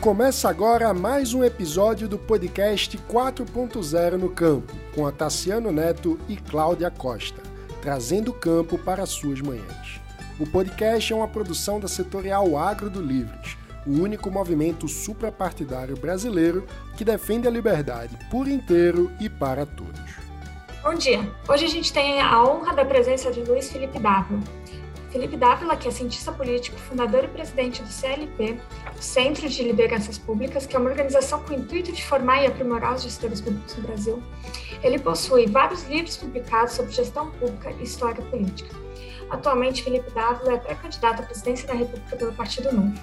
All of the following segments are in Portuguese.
Começa agora mais um episódio do podcast 4.0 no Campo, com a Tassiano Neto e Cláudia Costa, trazendo o campo para suas manhãs. O podcast é uma produção da setorial Agro do Livres, o único movimento suprapartidário brasileiro que defende a liberdade por inteiro e para todos. Bom dia. Hoje a gente tem a honra da presença de Luiz Felipe Dávila. Felipe Dávila, que é cientista político, fundador e presidente do CLP, Centro de Lideranças Públicas, que é uma organização com o intuito de formar e aprimorar os gestores públicos no Brasil. Ele possui vários livros publicados sobre gestão pública e história política. Atualmente, Felipe Dávila é pré-candidato à presidência da República pelo Partido Novo.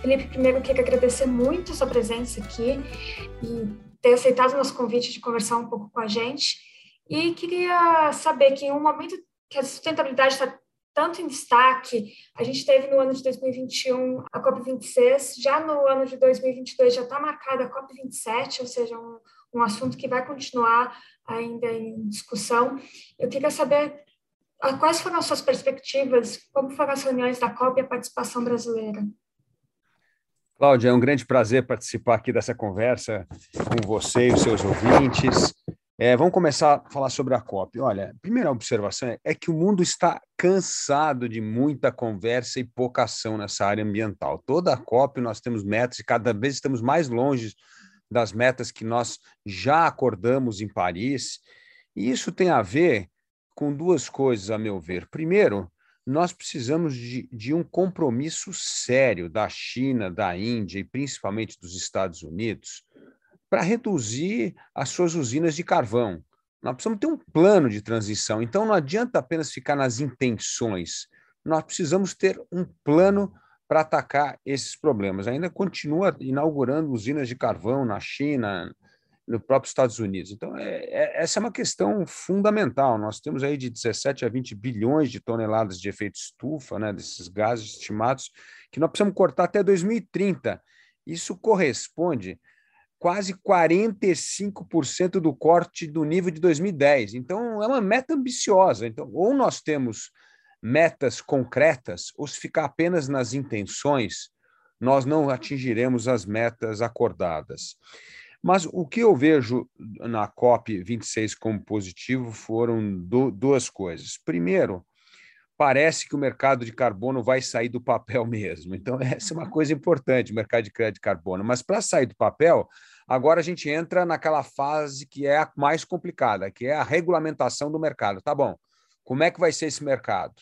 Felipe, primeiro queria agradecer muito a sua presença aqui e ter aceitado o nosso convite de conversar um pouco com a gente. E queria saber que em um momento que a sustentabilidade está tanto em destaque, a gente teve no ano de 2021 a COP26, já no ano de 2022 já está marcada a COP27, ou seja, um, um assunto que vai continuar ainda em discussão. Eu queria saber quais foram as suas perspectivas, como foram as reuniões da COP e a participação brasileira. Cláudia, é um grande prazer participar aqui dessa conversa com você e os seus ouvintes. É, vamos começar a falar sobre a COP. Olha, primeira observação é, é que o mundo está cansado de muita conversa e pouca ação nessa área ambiental. Toda a COP nós temos metas e cada vez estamos mais longe das metas que nós já acordamos em Paris. E isso tem a ver com duas coisas, a meu ver. Primeiro, nós precisamos de, de, um compromisso sério da China, da Índia e principalmente dos Estados Unidos para reduzir as suas usinas de carvão. Nós precisamos ter um plano de transição. Então, não adianta apenas ficar nas intenções. Nós precisamos ter um plano para atacar esses problemas. Ainda continua inaugurando usinas de carvão na China, no próprio Estados Unidos. Então, é, é, essa é uma questão fundamental. Nós temos aí de 17 a 20 bilhões de toneladas de efeito estufa, né, desses gases estimados, que nós precisamos cortar até 2030. Isso corresponde quase 45% do corte do nível de 2010. Então, é uma meta ambiciosa. Então, ou nós temos metas concretas, ou se ficar apenas nas intenções, nós não atingiremos as metas acordadas. Mas o que eu vejo na COP 26 como positivo foram do, duas coisas. Primeiro, parece que o mercado de carbono vai sair do papel mesmo. Então, essa é uma coisa importante, o mercado de crédito de carbono. Mas para sair do papel, agora a gente entra naquela fase que é a mais complicada, que é a regulamentação do mercado. Tá bom, como é que vai ser esse mercado?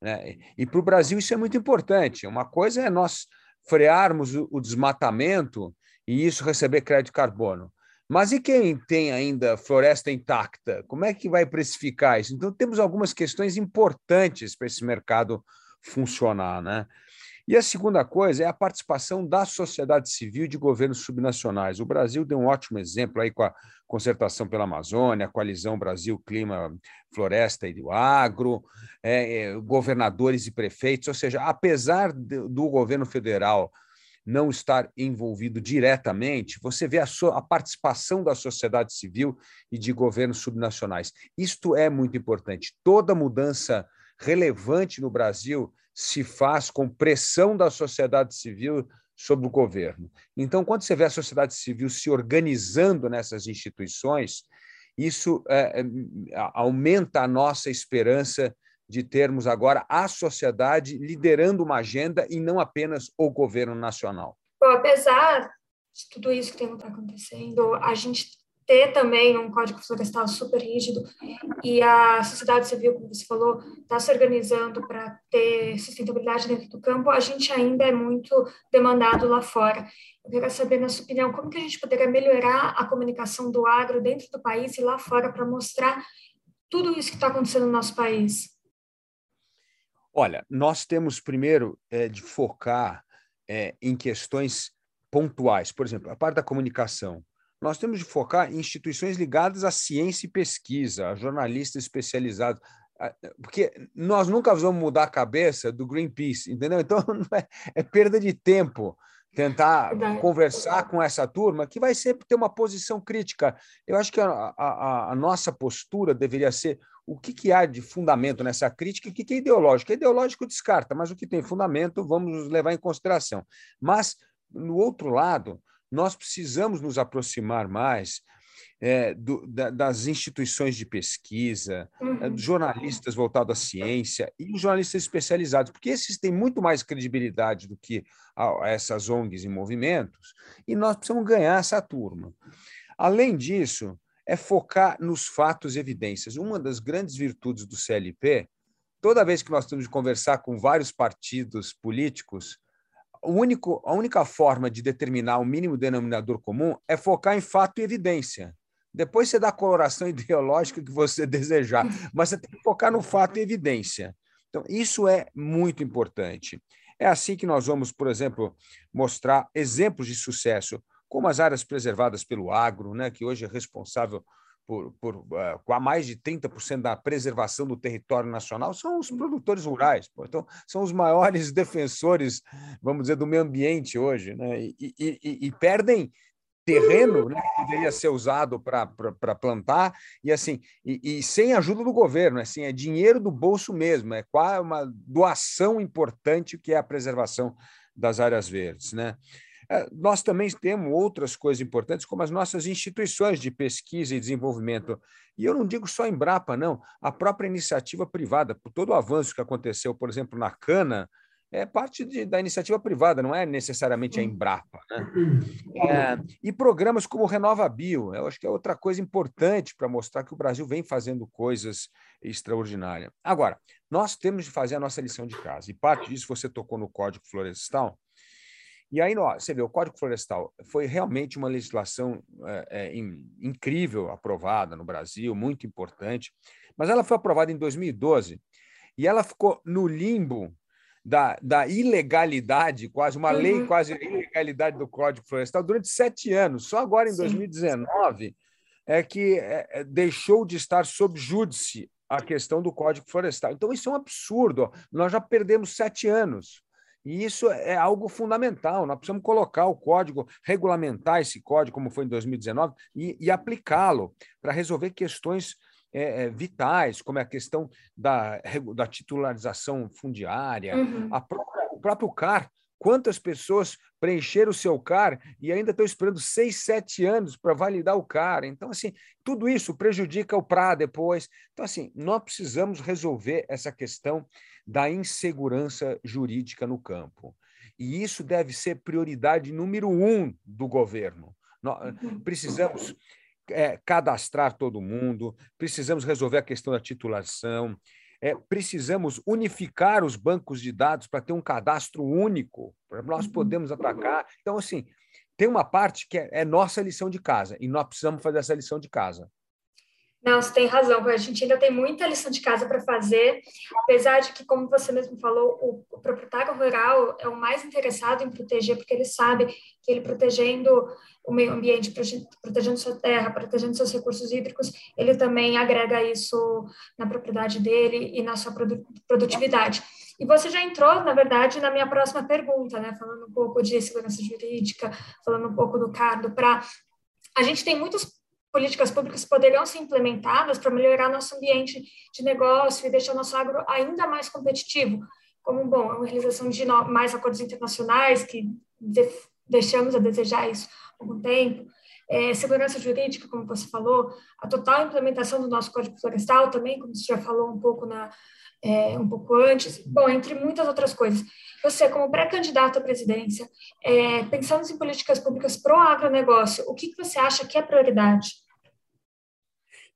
Né? E para o Brasil isso é muito importante. Uma coisa é nós frearmos o desmatamento e isso receber crédito de carbono. Mas e quem tem ainda floresta intacta? Como é que vai precificar isso? Então, temos algumas questões importantes para esse mercado funcionar. Né? E a segunda coisa é a participação da sociedade civil de governos subnacionais. O Brasil deu um ótimo exemplo aí com a concertação pela Amazônia, a coalizão Brasil Clima, Floresta e do Agro, é, é, governadores e prefeitos, ou seja, apesar do, do governo federal não estar envolvido diretamente, você vê a, a participação da sociedade civil e de governos subnacionais. Isto é muito importante. Toda mudança relevante no Brasil se faz com pressão da sociedade civil sobre o governo. Então, quando você vê a sociedade civil se organizando nessas instituições, isso é aumenta a nossa esperança de termos agora a sociedade liderando uma agenda e não apenas o governo nacional? Bom, apesar de tudo isso que tem acontecendo, a gente ter também um código florestal super rígido e a sociedade civil, como você falou, está se organizando para ter sustentabilidade dentro do campo, a gente ainda é muito demandado lá fora. Eu queria saber, na sua opinião, como que a gente poderia melhorar a comunicação do agro dentro do país e lá fora para mostrar tudo isso que está acontecendo no nosso país? Olha, nós temos primeiro é, de focar é, em questões pontuais. Por exemplo, a parte da comunicação. Nós temos de focar em instituições ligadas à ciência e pesquisa, a jornalistas especializados, porque nós nunca vamos mudar a cabeça do Greenpeace, entendeu? Então é, é, perda de tempo tentar conversar com essa turma que vai sempre ter uma posição crítica. Eu acho que a, a, a nossa postura deveria ser o que, que, há de fundamento nessa crítica e o que, que é ideológico. É ideológico descarta, mas o que tem fundamento vamos levar em consideração. Mas no outro lado, nós precisamos nos aproximar mais é, do, da, das instituições de pesquisa, é, uhum. jornalistas voltados à ciência e jornalistas especializados, porque esses têm muito mais credibilidade do que a, a essas ONGs e movimentos, e nós precisamos ganhar essa turma. Além disso, é focar nos fatos e evidências. Uma das grandes virtudes do CLP, toda vez que nós temos de conversar com vários partidos políticos, o único, a única forma de determinar o mínimo denominador comum é focar em fato e evidência. Depois você dá a coloração ideológica que você desejar, mas você tem que focar no fato e evidência. Então, isso é muito importante. É assim que nós vamos, por exemplo, mostrar exemplos de sucesso, como as áreas preservadas pelo agro, né, que hoje é responsável por, por uh, com a mais de 30% da preservação do território nacional, são os produtores rurais. Pô. Então, são os maiores defensores, vamos dizer, do meio ambiente hoje, né? e, e, e, perdem terreno né, que deveria ser usado para plantar e assim e, e, sem ajuda do governo assim é dinheiro do bolso mesmo é uma doação importante que é a preservação das áreas verdes né é, nós também temos outras coisas importantes, como as nossas instituições de pesquisa e desenvolvimento. E eu não digo só em Embrapa, não. A própria iniciativa privada, por todo o avanço que aconteceu, por exemplo, na cana, é parte de, da iniciativa privada, não é necessariamente a Embrapa. Né? É, e programas como Renova Bio, eu acho que é outra coisa importante para mostrar que o Brasil vem fazendo coisas extraordinárias. Agora, nós temos de fazer a nossa lição de casa, e parte disso você tocou no Código Florestal, e aí, ó, você vê, o Código Florestal foi realmente uma legislação é, é, incrível aprovada no Brasil, muito importante, mas ela foi aprovada em 2012 e ela ficou no limbo da, da ilegalidade, quase uma uhum. lei quase ilegalidade do Código Florestal durante sete anos. Só agora, em Sim. 2019, é que é, é, deixou de estar sob júdice a questão do Código Florestal. Então, isso é um absurdo. Nós já perdemos sete anos. E isso é algo fundamental. Nós precisamos colocar o código, regulamentar esse código, como foi em 2019, e, e aplicá-lo para resolver questões é, é, vitais, como é a questão da, da titularização fundiária, uhum. própria, o próprio CAR. Quantas pessoas preencheram o seu CAR e ainda estão esperando seis, sete anos para validar o CAR? Então, assim, tudo isso prejudica o PRA depois. Então, assim, nós precisamos resolver essa questão da insegurança jurídica no campo. E isso deve ser prioridade número um do governo. Nós uhum. precisamos é, cadastrar todo mundo, precisamos resolver a questão da titulação, é, precisamos unificar os bancos de dados para ter um cadastro único, para nós uhum. podermos atacar. Então, assim, tem uma parte que é, é nossa lição de casa, e nós precisamos fazer essa lição de casa. Não, você tem razão. A gente ainda tem muita lição de casa para fazer, apesar de que, como você mesmo falou, o, o, proprietário rural é o mais interessado em proteger, porque ele sabe que ele protegendo o meio ambiente, protegendo sua terra, protegendo seus recursos hídricos, ele também agrega isso na propriedade dele e na sua produtividade. E você já entrou, na verdade, na minha próxima pergunta, né? Falando um pouco de segurança jurídica, falando um pouco do CARDO, para a gente tem muitos políticas públicas poderiam ser implementadas para melhorar nosso ambiente de negócio e deixar nosso agro ainda mais competitivo, como, bom, a realização de mais acordos internacionais, que de deixamos a desejar isso há algum tempo, é, segurança jurídica, como você falou, a total implementação do nosso Código Florestal também, como você já falou um pouco na, é, um pouco antes, bom, entre muitas outras coisas. Você, como pré-candidato à presidência, é, pensando em políticas públicas para o agronegócio, o que, que você acha que é prioridade?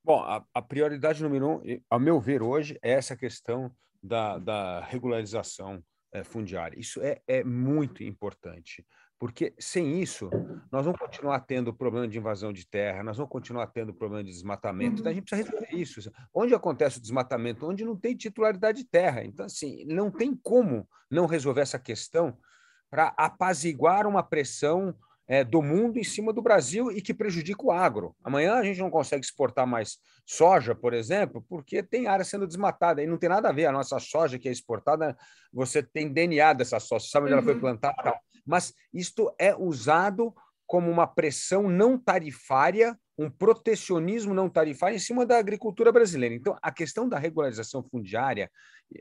Bom, a, a, prioridade número um, ao meu ver, hoje, é essa questão da, da regularização é, fundiária. Isso é, é muito importante. Porque sem isso, nós vamos continuar tendo problema de invasão de terra, nós vamos continuar tendo problema de desmatamento. Então, a uhum. gente precisa resolver isso. Onde acontece o desmatamento? Onde não tem titularidade de terra. Então, assim, não tem como não resolver essa questão para apaziguar uma pressão é, do mundo em cima do Brasil e que prejudica o agro. Amanhã a gente não consegue exportar mais soja, por exemplo, porque tem área sendo desmatada e não tem nada a ver. A nossa soja que é exportada, você tem DNA dessa soja, sabe onde uhum. ela foi uhum. plantada. Mas isto é usado como uma pressão não tarifária um protecionismo não tarifário em cima da agricultura brasileira. Então, a questão da regularização fundiária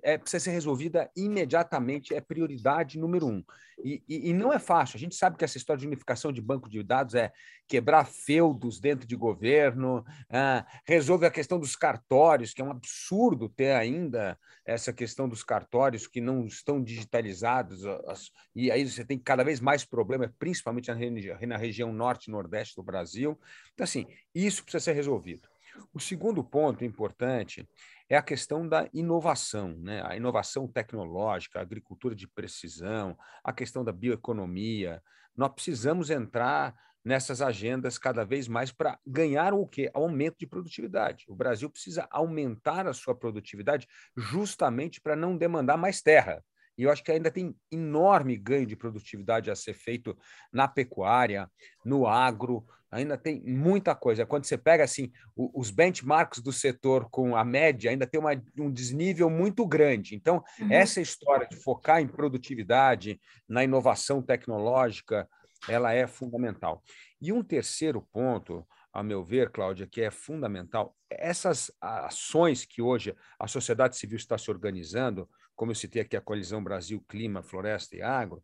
é, precisa ser resolvida imediatamente, é prioridade número um. E, e, e, não é fácil. A gente sabe que essa história de unificação de banco de dados é quebrar feudos dentro de governo, ah, resolve a questão dos cartórios, que é um absurdo ter ainda essa questão dos cartórios que não estão digitalizados, as, e aí você tem cada vez mais problemas, principalmente na, na região norte e nordeste do Brasil. Então, assim, isso precisa ser resolvido. O segundo ponto importante é a questão da inovação, né? a inovação tecnológica, a agricultura de precisão, a questão da bioeconomia. Nós precisamos entrar nessas agendas cada vez mais para ganhar o quê? Aumento de produtividade. O Brasil precisa aumentar a sua produtividade justamente para não demandar mais terra. E eu acho que ainda tem enorme ganho de produtividade a ser feito na pecuária, no agro, ainda tem muita coisa. Quando você pega assim os benchmarks do setor com a média, ainda tem uma, um desnível muito grande. Então, uhum. essa história de focar em produtividade, na inovação tecnológica, ela é fundamental. E um terceiro ponto, a meu ver, Cláudia, que é fundamental, essas ações que hoje a sociedade civil está se organizando, como eu citei aqui a Coalizão Brasil Clima, Floresta e Agro,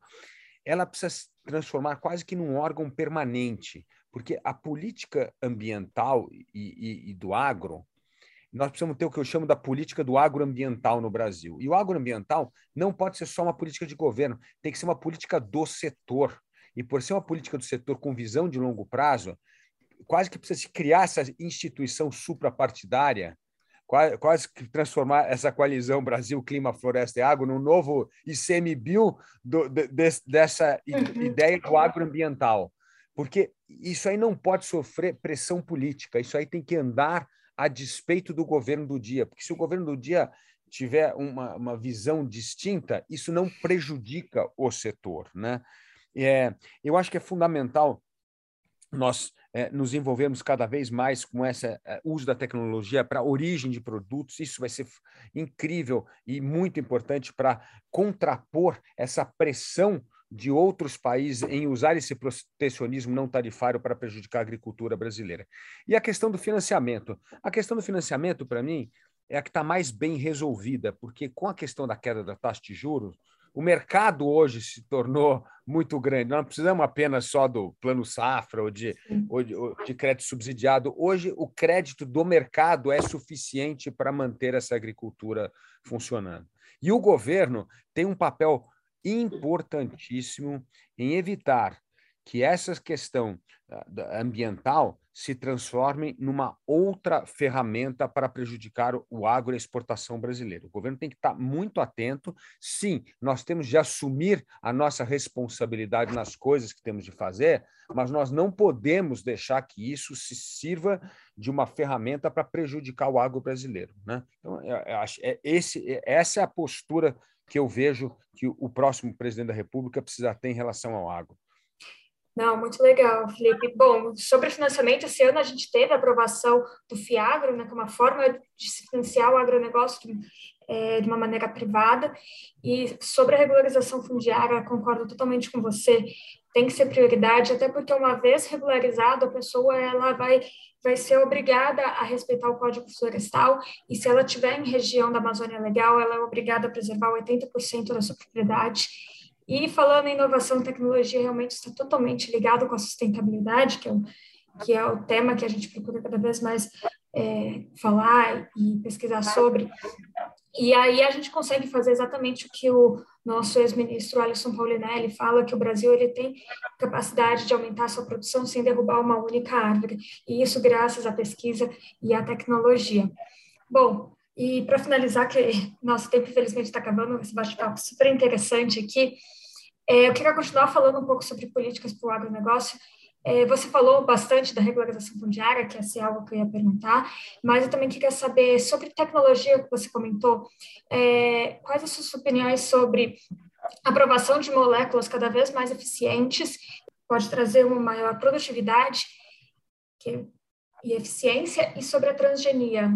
ela precisa se transformar quase que num órgão permanente, porque a política ambiental e, e, e do agro, nós precisamos ter o que eu chamo da política do agroambiental no Brasil. E o agroambiental não pode ser só uma política de governo, tem que ser uma política do setor. E por ser uma política do setor com visão de longo prazo, quase que precisa se criar essa instituição suprapartidária quase que transformar essa coalizão Brasil, Clima, Floresta e Água num novo ICMBio do, de, dessa uhum. ideia do agroambiental. Porque isso aí não pode sofrer pressão política, isso aí tem que andar a despeito do governo do dia, porque se o governo do dia tiver uma, uma visão distinta, isso não prejudica o setor. Né? É, eu acho que é fundamental nós é, nos envolvermos cada vez mais com esse é, uso da tecnologia para origem de produtos. Isso vai ser incrível e muito importante para contrapor essa pressão de outros países em usar esse protecionismo não tarifário para prejudicar a agricultura brasileira. E a questão do financiamento. A questão do financiamento, para mim, é a que está mais bem resolvida, porque com a questão da queda da taxa de juros, o mercado hoje se tornou muito grande. Nós não precisamos apenas só do plano safra ou de, ou de, ou de crédito subsidiado. Hoje, o crédito do mercado é suficiente para manter essa agricultura funcionando. E o governo tem um papel importantíssimo em evitar que essa questão ah, ambiental se transforme numa outra ferramenta para prejudicar o agro e a exportação brasileira. O governo tem que estar muito atento. Sim, nós temos de assumir a nossa responsabilidade nas coisas que temos de fazer, mas nós não podemos deixar que isso se sirva de uma ferramenta para prejudicar o agro brasileiro. Né? Então, é, esse, essa é a postura que eu vejo que o próximo presidente da República precisa ter em relação ao agro. Não, muito legal, Felipe. Bom, sobre financiamento, esse ano a gente teve a aprovação do FIAGRO, né, que é uma forma de se financiar o agronegócio de, é, de uma maneira privada. E sobre a regularização fundiária, concordo totalmente com você, tem que ser prioridade, até porque uma vez regularizado, a pessoa ela vai, vai ser obrigada a respeitar o Código Florestal, e se ela estiver em região da Amazônia Legal, ela é obrigada a preservar 80% da sua propriedade e falando em inovação e tecnologia, realmente está totalmente ligado com a sustentabilidade, que é o, que é o tema que a gente procura cada vez mais é, falar e pesquisar sobre. E aí a gente consegue fazer exatamente o que o nosso ex-ministro Alisson Paulinelli fala, que o Brasil ele tem capacidade de aumentar sua produção sem derrubar uma única árvore, e isso graças à pesquisa e à tecnologia. Bom, e para finalizar, que nosso tempo infelizmente está acabando, esse bate-papo super interessante aqui, é, eu queria continuar falando um pouco sobre políticas para o agronegócio. É, você falou bastante da regularização fundiária, que essa é algo que eu ia perguntar, mas eu também queria saber sobre tecnologia que você comentou. É, quais as suas opiniões sobre aprovação de moléculas cada vez mais eficientes? Pode trazer uma maior produtividade e eficiência, e sobre a transgenia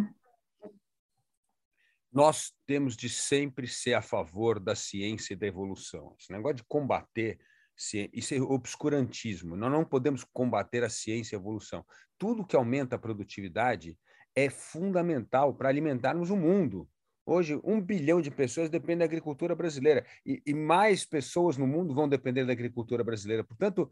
nós temos de sempre ser a favor da ciência e da evolução. Esse negócio de combater Isso é obscurantismo. Nós não podemos combater a ciência e a evolução. Tudo que aumenta a produtividade é fundamental para alimentarmos o mundo. Hoje, um bilhão de pessoas dependem da agricultura brasileira e, e, mais pessoas no mundo vão depender da agricultura brasileira. Portanto,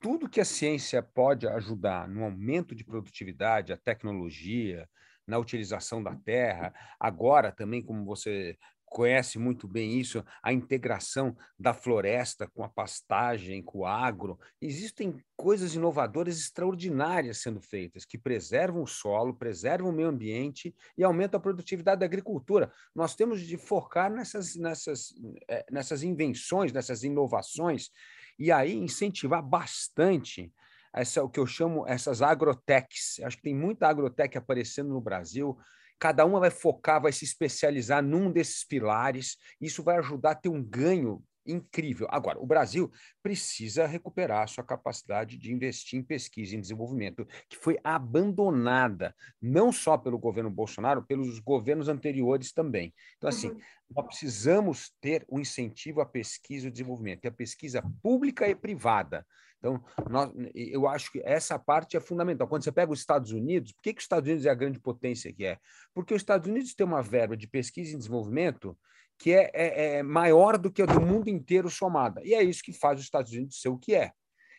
tudo que a ciência pode ajudar no aumento de produtividade, a tecnologia, na utilização da terra, agora também, como você conhece muito bem isso, a integração da floresta com a pastagem, com o agro. Existem coisas inovadoras extraordinárias sendo feitas, que preservam o solo, preservam o meio ambiente e aumentam a produtividade da agricultura. Nós temos de focar nessas, nessas, eh, nessas invenções, nessas inovações, e aí incentivar bastante essa, o que eu chamo essas agrotechs. Acho que tem muita agrotech aparecendo no Brasil, cada uma vai focar, vai se especializar num desses pilares. Isso vai ajudar a ter um ganho incrível. Agora, o Brasil precisa recuperar a sua capacidade de investir em pesquisa e em desenvolvimento, que foi abandonada, não só pelo governo Bolsonaro, pelos governos anteriores também. Então, assim, uhum. nós precisamos ter um incentivo à pesquisa e desenvolvimento, e a pesquisa pública e privada. Então, nós, eu acho que essa parte é fundamental. Quando você pega os Estados Unidos, por que, que os Estados Unidos é a grande potência que é? Porque os Estados Unidos têm uma verba de pesquisa e desenvolvimento que é, é, é maior do que a do mundo inteiro somada. E é isso que faz os Estados Unidos ser o que é.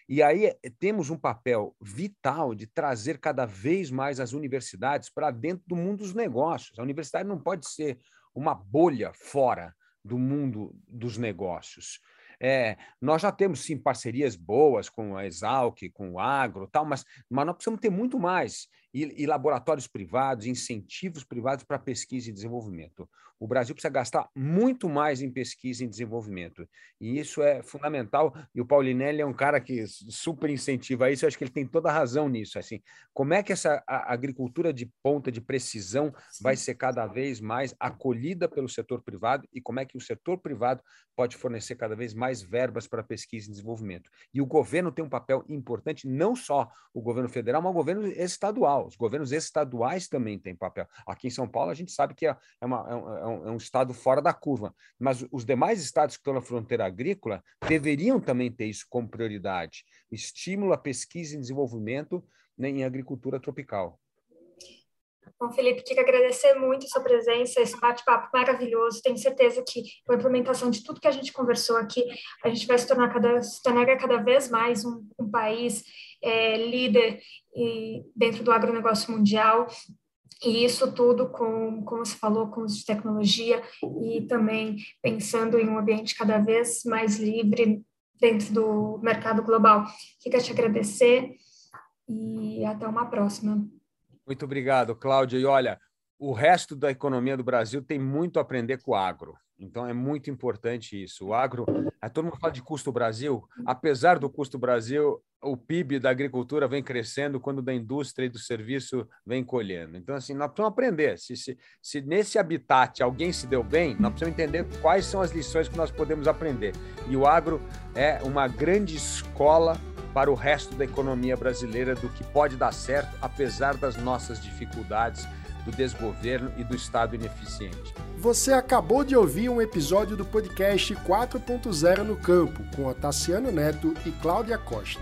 E aí eh, temos um papel vital de trazer cada vez mais as universidades para dentro do mundo dos negócios. A universidade não pode ser uma bolha fora do mundo dos negócios. É, nós já temos, sim, parcerias boas com a Exalc, com o Agro, tal, mas, mas nós precisamos ter muito mais. E, e laboratórios privados, incentivos privados para pesquisa e desenvolvimento. O Brasil precisa gastar muito mais em pesquisa e desenvolvimento. E isso é fundamental. E o Paulinelli é um cara que super incentiva isso. Eu acho que ele tem toda a razão nisso. Assim, como é que essa agricultura de ponta, de precisão, vai ser cada vez mais acolhida pelo setor privado e como é que o setor privado pode fornecer cada vez mais verbas para pesquisa e desenvolvimento. E o governo tem um papel importante, não só o governo federal, mas o governo estadual. Os governos estaduais também têm papel. Aqui em São Paulo, a gente sabe que é, é uma, é, um, é um é estado fora da curva, mas os demais estados que estão na fronteira agrícola deveriam também ter isso como prioridade. Estímulo à pesquisa e desenvolvimento né, em agricultura tropical. Bom, Felipe, queria agradecer muito a sua presença, esse bate-papo maravilhoso. Tenho certeza que com a implementação de tudo que a gente conversou aqui, a gente vai se tornar cada, se tornar cada vez mais um, um país é, líder e, dentro do agronegócio mundial. E isso tudo com, como você falou, com uso de tecnologia e também pensando em um ambiente cada vez mais livre dentro do mercado global. Queria te agradecer e até uma próxima. Muito obrigado, Cláudia. E olha, o resto da economia do Brasil tem muito a aprender com o agro. Então é muito importante isso. O agro, todo mundo fala de custo Brasil, apesar do custo Brasil, o PIB da agricultura vem cresendo quando da indústria e do serviço vem colhendo. Então, assim, nós precisamos aprender. Se, se, se nesse habitat alguém se deu bem, nós precisamos entender quais são as lições que nós podemos aprender. E o agro é uma grande escola para o resto da economia brasileira do que pode dar certo, apesar das nossas dificuldades, do desgoverno e do Estado ineficiente. Você acabou de ouvir um episódio do podcast 4.0 no Campo, com Otaciano Neto e Cláudia Costa.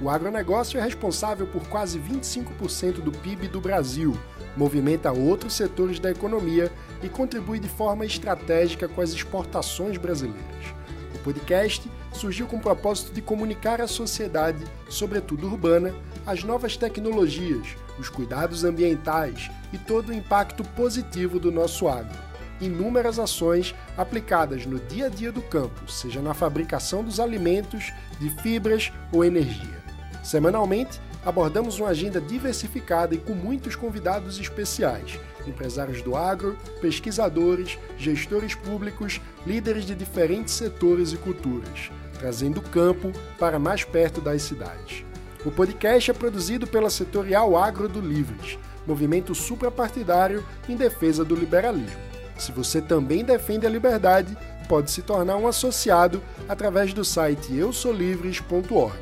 O agronegócio é responsável por quase 25% do PIB do Brasil, movimenta outros setores da economia e contribui de forma estratégica com as exportações brasileiras. Podcast surgiu com o propósito de comunicar à sociedade, sobretudo urbana, as novas tecnologias, os cuidados ambientais e todo o impacto positivo do nosso agro. Inúmeras ações aplicadas no dia a dia do campo, seja na fabricação dos alimentos, de fibras ou energia. Semanalmente, abordamos uma agenda diversificada e com muitos convidados especiais, empresários do agro, pesquisadores, gestores públicos, líderes de diferentes setores e culturas trazendo o campo para mais perto das cidades. O podcast é produzido pela Setorial Agro do Livres, movimento suprapartidário em defesa do liberalismo. Se você também defende a liberdade, pode se tornar um associado através do site eusolivres.org.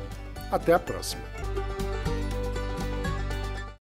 Até a próxima!